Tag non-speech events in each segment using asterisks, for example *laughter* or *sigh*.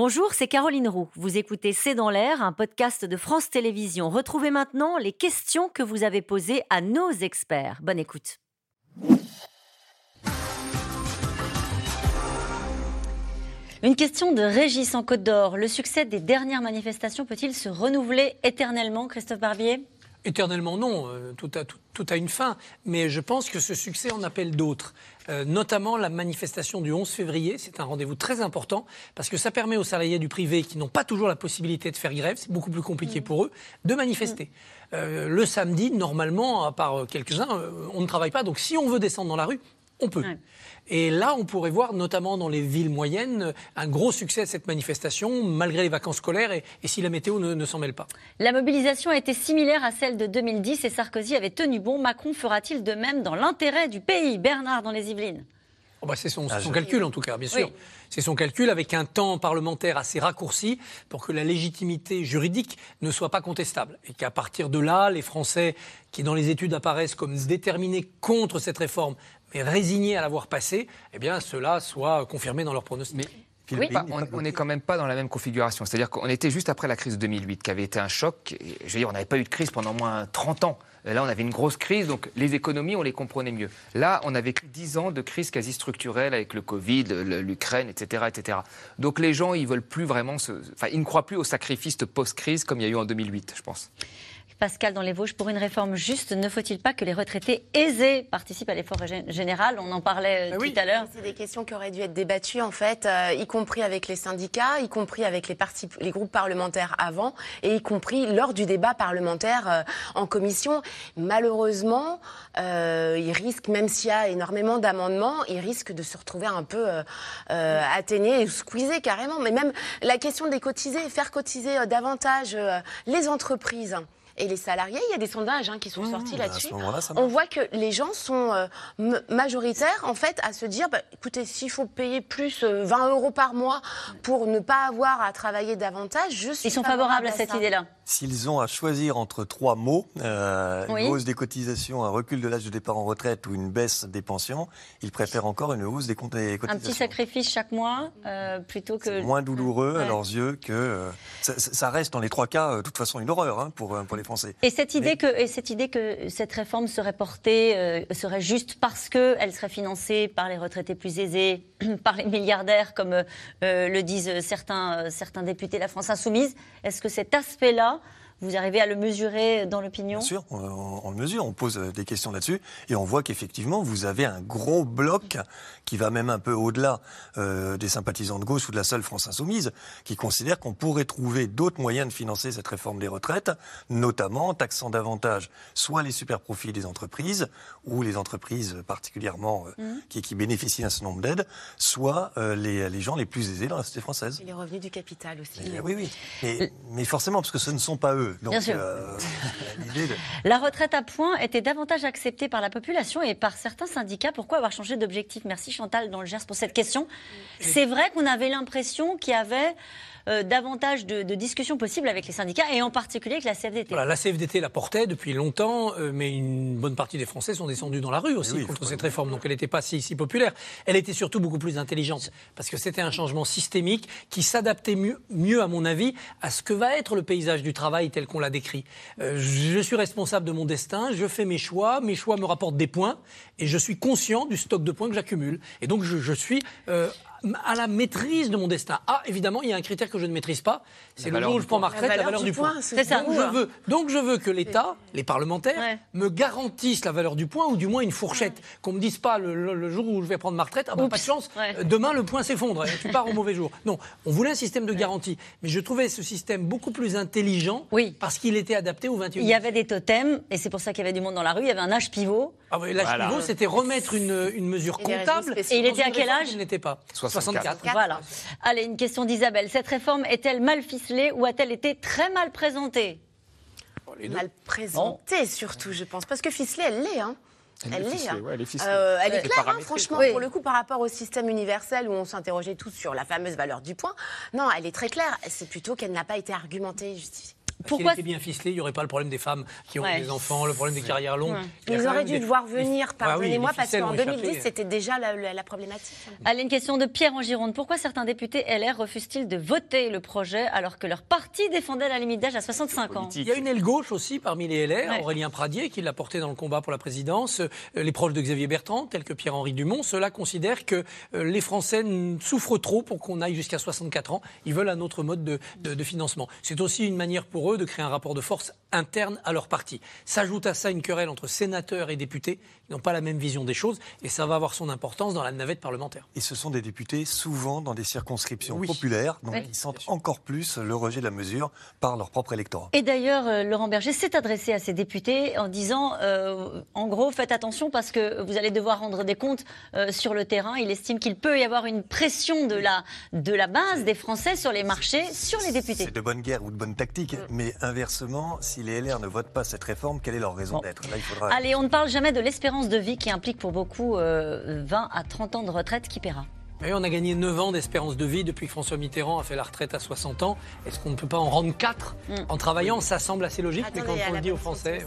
Bonjour, c'est Caroline Roux. Vous écoutez C'est dans l'air, un podcast de France Télévisions. Retrouvez maintenant les questions que vous avez posées à nos experts. Bonne écoute. Une question de Régis en Côte d'Or. Le succès des dernières manifestations peut-il se renouveler éternellement, Christophe Barbier? Éternellement non, euh, tout a, tout, a, une fin, mais je pense que ce succès en appelle d'autres. Euh, notamment la manifestation du 11 février, c'est un rendez-vous très important parce que ça permet aux salariés du privé qui n'ont pas toujours la possibilité de faire grève, c'est beaucoup plus compliqué mmh. pour eux, de manifester. Mmh. Euh, le samedi, normalement, à part quelques-uns, on ne travaille pas, donc si on veut descendre dans la rue, on peut. Et là, on pourrait voir, notamment dans les villes moyennes, un gros succès de cette manifestation, malgré les vacances scolaires et, si la météo ne, s'en mêle pas. La mobilisation a été similaire à celle de 2010 et Sarkozy avait tenu bon. Macron fera-t-il de même dans l'intérêt du pays? Bernard, dans les Yvelines oh bah c'est son, ah, calcul en tout cas, bien sûr. C'est son calcul avec un temps parlementaire assez raccourci pour que la légitimité juridique ne soit pas contestable. Et qu'à partir de là, les Français qui dans les études apparaissent comme déterminés contre cette réforme mais résignés à l'avoir passé, eh bien, cela soit confirmé dans leur pronostic. Oui. on n'est quand même pas dans la même configuration. C'est-à-dire qu'on était juste après la crise de 2008, qui avait été un choc. je veux dire, on n'avait pas eu de crise pendant moins 30 ans. Là, on avait une grosse crise, donc les économies, on les comprenait mieux. Là, on a vécu 10 ans de crise quasi structurelle avec le Covid, l'Ukraine, etc., etc. Donc les gens, ils veulent plus vraiment, enfin, ils ne croient plus au sacrifice post-crise comme il y a eu en 2008, je pense. Pascal dans les Vosges, pour une réforme juste, ne faut-il pas que les retraités aisés participent à l'effort général? On en parlait euh, tout à l'heure. C'est des questions qui auraient dû être débattues, en fait, euh, y compris avec les syndicats, y compris avec les, partis, les groupes parlementaires avant, et y compris lors du débat parlementaire euh, en commission. Malheureusement, il risque, même s'il y a énormément d'amendements, il risque de se retrouver un peu atténué et squeezé carrément. Mais même la question des cotisés, faire cotiser davantage les entreprises et les salariés. Il y a des sondages hein, qui sont mmh. sortis bah, là-dessus. On voit que les gens sont euh, majoritaires en fait à se dire, bah, écoutez, s'il faut payer plus 20 euh, euros par mois pour ne pas avoir à travailler davantage, je suis Ils sont favorables à, cette idée-là. S'ils ont à choisir entre trois mots, euh, une hausse des cotisations, un recul de l'âge de départ en retraite ou une baisse des pensions, ils préfèrent encore une hausse des, cotisations. Un petit sacrifice chaque mois plutôt que. Moins douloureux à leurs yeux que. Ça, reste dans les trois cas, de toute façon, une horreur hein, pour, pour les et cette idée, que, et cette, idée que cette réforme serait portée, euh, serait juste parce qu'elle serait financée par les retraités plus aisés, *clears throat* par les milliardaires, comme euh, le disent certains, certains députés de la France insoumise, est-ce que cet aspect-là vous arrivez à le mesurer dans l'opinion Bien sûr, on, le mesure, on pose des questions là-dessus et on voit qu'effectivement, vous avez un gros bloc qui va même un peu au-delà euh, des sympathisants de gauche ou de la seule France insoumise, qui considère qu'on pourrait trouver d'autres moyens de financer cette réforme des retraites, notamment en taxant davantage soit les super profits des entreprises ou les entreprises particulièrement euh, mmh. qui, qui, bénéficient d'un certain nombre d'aides, soit euh, les, les, gens les plus aisés dans la société française. Et les revenus du capital aussi. oui, oui. Mais, mais forcément, parce que ce ne sont pas eux Bien sûr. Euh, *laughs* la retraite à points était davantage acceptée par la population et par certains syndicats. Pourquoi avoir changé d'objectif? Merci Chantal dans le Gers pour cette question. C'est vrai qu'on avait l'impression qu'il y avait euh, davantage de, discussions possibles avec les syndicats et en particulier avec la CFDT. Voilà, la CFDT la portait depuis longtemps, euh, mais une bonne partie des Français sont descendus dans la rue aussi contre cette réforme. Donc elle n'était pas si, si, populaire. Elle était surtout beaucoup plus intelligente parce que c'était un changement systémique qui s'adaptait mieux, mieux, à mon avis, à ce que va être le paysage du travail tel qu'on l'a décrit. Euh, je suis responsable de mon destin, je fais mes choix, mes choix me rapportent des points et je suis conscient du stock de points que j'accumule. Et donc je, je suis à la maîtrise de mon destin. Ah, évidemment, il y a un critère que je ne maîtrise pas, c'est le jour où je prends ma retraite, la valeur, du, point. C'est ça. Donc je, veux, donc je veux que l'État, les parlementaires, me garantissent la valeur du point, ou du moins une fourchette. Qu'on me dise pas le, jour où je vais prendre ma retraite, ah bah, pas de chance, demain le point s'effondre, tu pars au mauvais jour. Non, on voulait un système de garantie, mais je trouvais ce système beaucoup plus intelligent, oui. parce qu'il était adapté au 21 Il y avait des totems, et c'est pour ça qu'il y avait du monde dans la rue, il y avait un âge pivot. Ah oui, l'âge pivot, c'était remettre une, une mesure comptable. Et il était à quel âge Il n'était pas. 64. Voilà. Allez, une question d'Isabelle. Cette réforme est-elle mal ficelée ou a-t-elle été très mal présentée Mal présentée, surtout, je pense. Parce que ficelée, elle l'est. Hein. Elle, l'est. Hein. elle, est euh, elle est claire, hein, franchement, pour le coup, par rapport au système universel où on s'interrogeait tous sur la fameuse valeur du point. Non, elle est très claire. C'est plutôt qu'elle n'a pas été argumentée et justifiée. Pourquoi était bien ficelé, il n'y aurait pas le problème des femmes qui ont des enfants, le problème des carrières longues. Ils auraient dû devoir venir, ah pardonnez-moi, parce qu'en 2010, c'était déjà la, problématique. Allez, une question de Pierre en Gironde. Pourquoi certains députés LR refusent-ils de voter le projet alors que leur parti défendait la limite d'âge à 65 ans? Il y a une aile gauche aussi parmi les LR, Aurélien Pradier, qui l'a porté dans le combat pour la présidence. Euh, les proches de Xavier Bertrand, tels que Pierre-Henri Dumont, ceux-là considèrent que euh, les Français souffrent trop pour qu'on aille jusqu'à 64 ans. Ils veulent un autre mode de, de financement. C'est aussi une manière pour eux de créer un rapport de force interne à leur parti. S'ajoute à ça une querelle entre sénateurs et députés qui n'ont pas la même vision des choses et ça va avoir son importance dans la navette parlementaire. Et ce sont des députés souvent dans des circonscriptions populaires, donc ils sentent encore plus le rejet de la mesure par leur propre électorat. Et d'ailleurs, euh, Laurent Berger s'est adressé à ces députés en disant, euh, en gros, faites attention parce que vous allez devoir rendre des comptes euh, sur le terrain. Il estime qu'il peut y avoir une pression de la, de la base des Français sur les marchés, sur les députés. C'est de bonne guerre ou de bonne tactique, mm. Mais inversement, si les LR ne votent pas cette réforme, quelle est leur raison d'être? Il faudra... Allez, on ne parle jamais de l'espérance de vie qui implique pour beaucoup 20 euh, à 30 ans de retraite qui paiera? On a gagné 9 ans d'espérance de vie depuis que François Mitterrand a fait la retraite à 60 ans. Est-ce qu'on ne peut pas en rendre 4 mm. en travaillant? Ça semble assez logique, mais quand on le dit aux Français.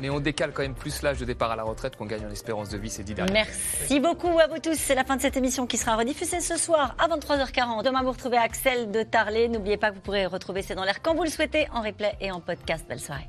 Mais on décale quand même plus l'âge de départ à la retraite qu'on gagne en espérance de vie ces 10 dernières Merci beaucoup à vous tous. C'est la fin de cette émission qui sera rediffusée ce soir à 23h40. Demain, vous retrouvez Axel de Tarlet. N'oubliez pas que vous pourrez retrouver C'est dans l'air quand vous le souhaitez en replay et en podcast. Belle soirée.